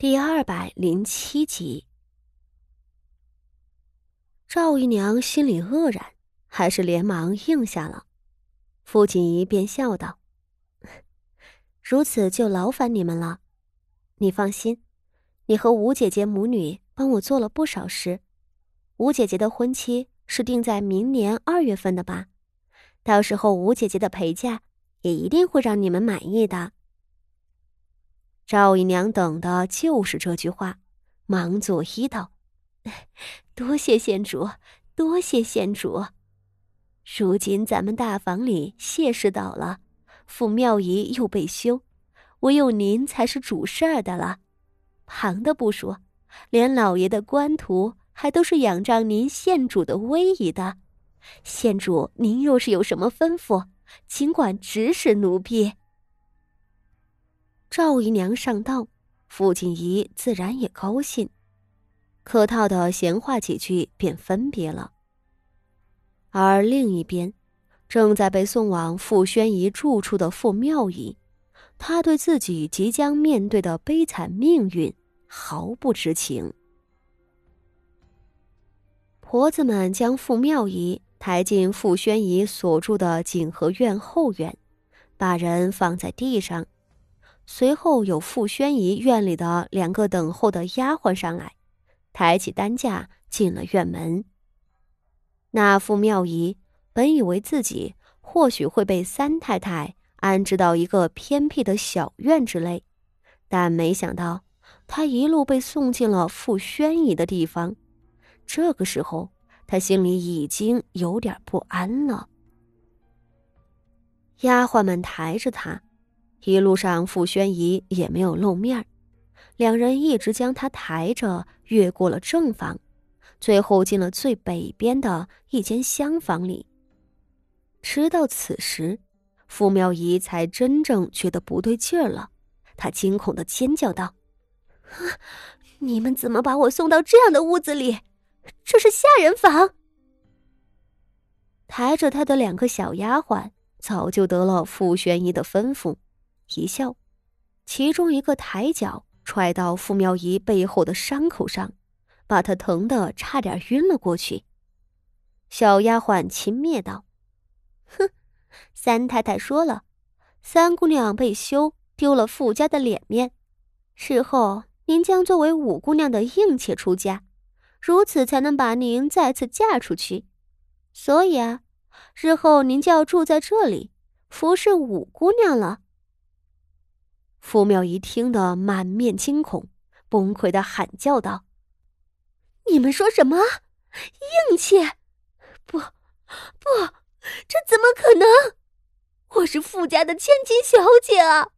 第二百零七集，赵姨娘心里愕然，还是连忙应下了。傅锦仪便笑道：“ 如此就劳烦你们了。你放心，你和吴姐姐母女帮我做了不少事。吴姐姐的婚期是定在明年二月份的吧？到时候吴姐姐的陪嫁也一定会让你们满意的。”赵姨娘等的就是这句话，忙作揖道：“ 多谢县主，多谢县主。如今咱们大房里谢氏倒了，傅妙仪又被休，唯有您才是主事儿的了。旁的不说，连老爷的官途还都是仰仗您县主的威仪的。县主，您若是有什么吩咐，尽管指使奴婢。”赵姨娘上道，傅锦仪自然也高兴，客套的闲话几句，便分别了。而另一边，正在被送往傅宣仪住处的傅妙仪，她对自己即将面对的悲惨命运毫不知情。婆子们将傅妙仪抬进傅宣仪所住的景和院后院，把人放在地上。随后有傅宣仪院里的两个等候的丫鬟上来，抬起担架进了院门。那傅妙仪本以为自己或许会被三太太安置到一个偏僻的小院之类，但没想到她一路被送进了傅宣仪的地方。这个时候，她心里已经有点不安了。丫鬟们抬着她。一路上，傅宣仪也没有露面两人一直将他抬着越过了正房，最后进了最北边的一间厢房里。直到此时，傅妙仪才真正觉得不对劲儿了，她惊恐的尖叫道：“你们怎么把我送到这样的屋子里？这是下人房！”抬着她的两个小丫鬟早就得了傅宣仪的吩咐。一笑，其中一个抬脚踹到傅妙仪背后的伤口上，把她疼得差点晕了过去。小丫鬟轻蔑道：“哼，三太太说了，三姑娘被休丢了傅家的脸面，日后您将作为五姑娘的应妾出家，如此才能把您再次嫁出去。所以啊，日后您就要住在这里，服侍五姑娘了。”傅妙仪听得满面惊恐，崩溃的喊叫道：“你们说什么？硬气？不，不，这怎么可能？我是傅家的千金小姐啊！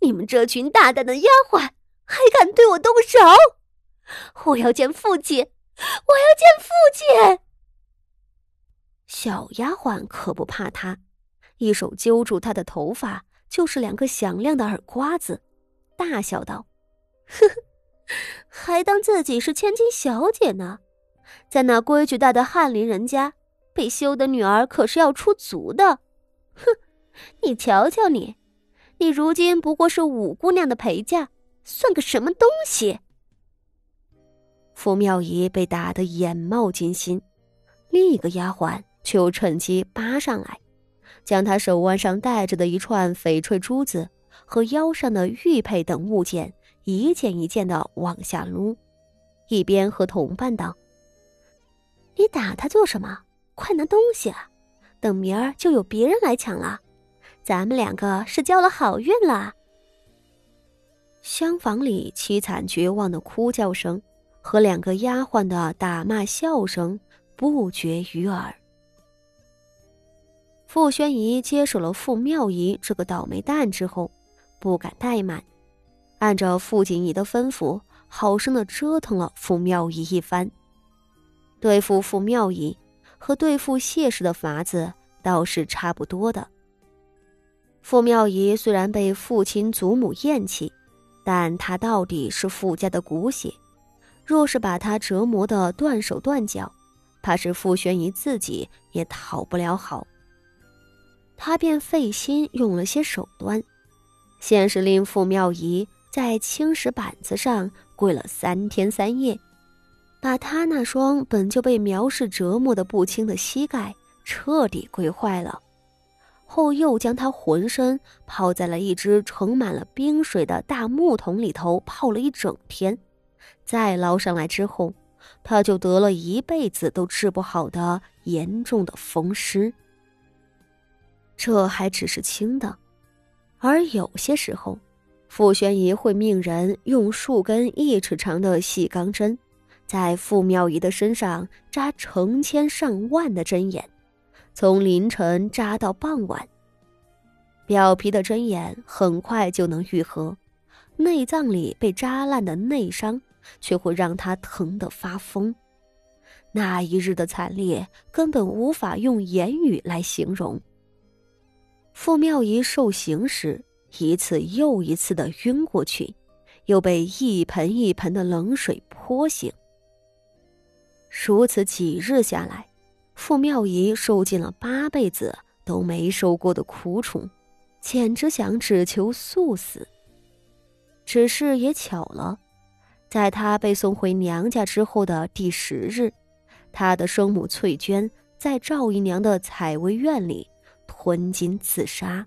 你们这群大胆的丫鬟，还敢对我动手？我要见父亲！我要见父亲！”小丫鬟可不怕他，一手揪住他的头发。就是两个响亮的耳刮子，大笑道：“呵呵，还当自己是千金小姐呢？在那规矩大的翰林人家，被休的女儿可是要出族的。哼，你瞧瞧你，你如今不过是五姑娘的陪嫁，算个什么东西？”傅妙仪被打得眼冒金星，另一个丫鬟却又趁机扒上来。将他手腕上戴着的一串翡翠珠子和腰上的玉佩等物件一件一件的往下撸，一边和同伴道：“你打他做什么？快拿东西啊！等明儿就有别人来抢了，咱们两个是交了好运了。”厢房里凄惨绝望的哭叫声和两个丫鬟的打骂笑声不绝于耳。傅宣仪接手了傅妙仪这个倒霉蛋之后，不敢怠慢，按照傅锦仪的吩咐，好生的折腾了傅妙仪一番。对付傅妙仪和对付谢氏的法子倒是差不多的。傅妙仪虽然被父亲祖母厌弃，但她到底是傅家的骨血，若是把她折磨的断手断脚，怕是傅宣仪自己也讨不了好。他便费心用了些手段，先是令傅妙仪在青石板子上跪了三天三夜，把他那双本就被苗氏折磨的不轻的膝盖彻底跪坏了。后又将他浑身泡在了一只盛满了冰水的大木桶里头泡了一整天，再捞上来之后，他就得了一辈子都治不好的严重的风湿。这还只是轻的，而有些时候，傅宣仪会命人用数根一尺长的细钢针，在傅妙仪的身上扎成千上万的针眼。从凌晨扎到傍晚，表皮的针眼很快就能愈合，内脏里被扎烂的内伤却会让他疼得发疯。那一日的惨烈根本无法用言语来形容。傅妙仪受刑时，一次又一次的晕过去，又被一盆一盆的冷水泼醒。如此几日下来。傅妙仪受尽了八辈子都没受过的苦楚，简直想只求速死。只是也巧了，在她被送回娘家之后的第十日，她的生母翠娟在赵姨娘的采薇院里吞金自杀。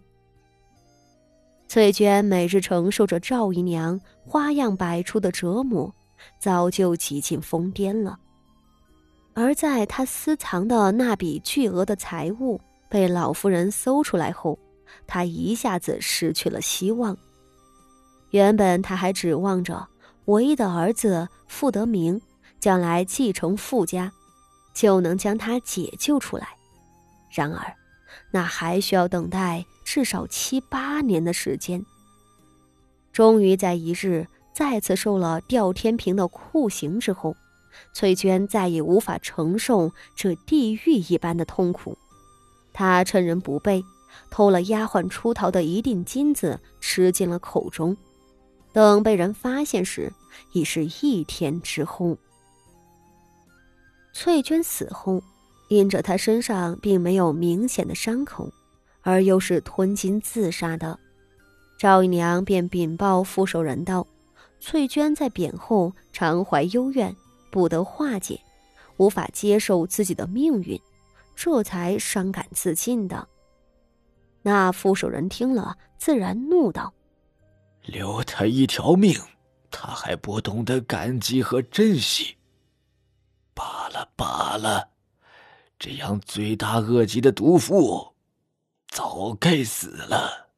翠娟每日承受着赵姨娘花样百出的折磨，早就几近疯癫了。而在他私藏的那笔巨额的财物被老夫人搜出来后，他一下子失去了希望。原本他还指望着唯一的儿子傅德明将来继承傅家，就能将他解救出来。然而，那还需要等待至少七八年的时间。终于在一日再次受了吊天平的酷刑之后。翠娟再也无法承受这地狱一般的痛苦，她趁人不备，偷了丫鬟出逃的一锭金子，吃进了口中。等被人发现时，已是一天之后。翠娟死后，因着他身上并没有明显的伤口，而又是吞金自杀的，赵姨娘便禀报傅守仁道：“翠娟在贬后常怀幽怨。”不得化解，无法接受自己的命运，这才伤感自尽的。那副手人听了，自然怒道：“留他一条命，他还不懂得感激和珍惜。罢了罢了，这样罪大恶极的毒妇，早该死了。”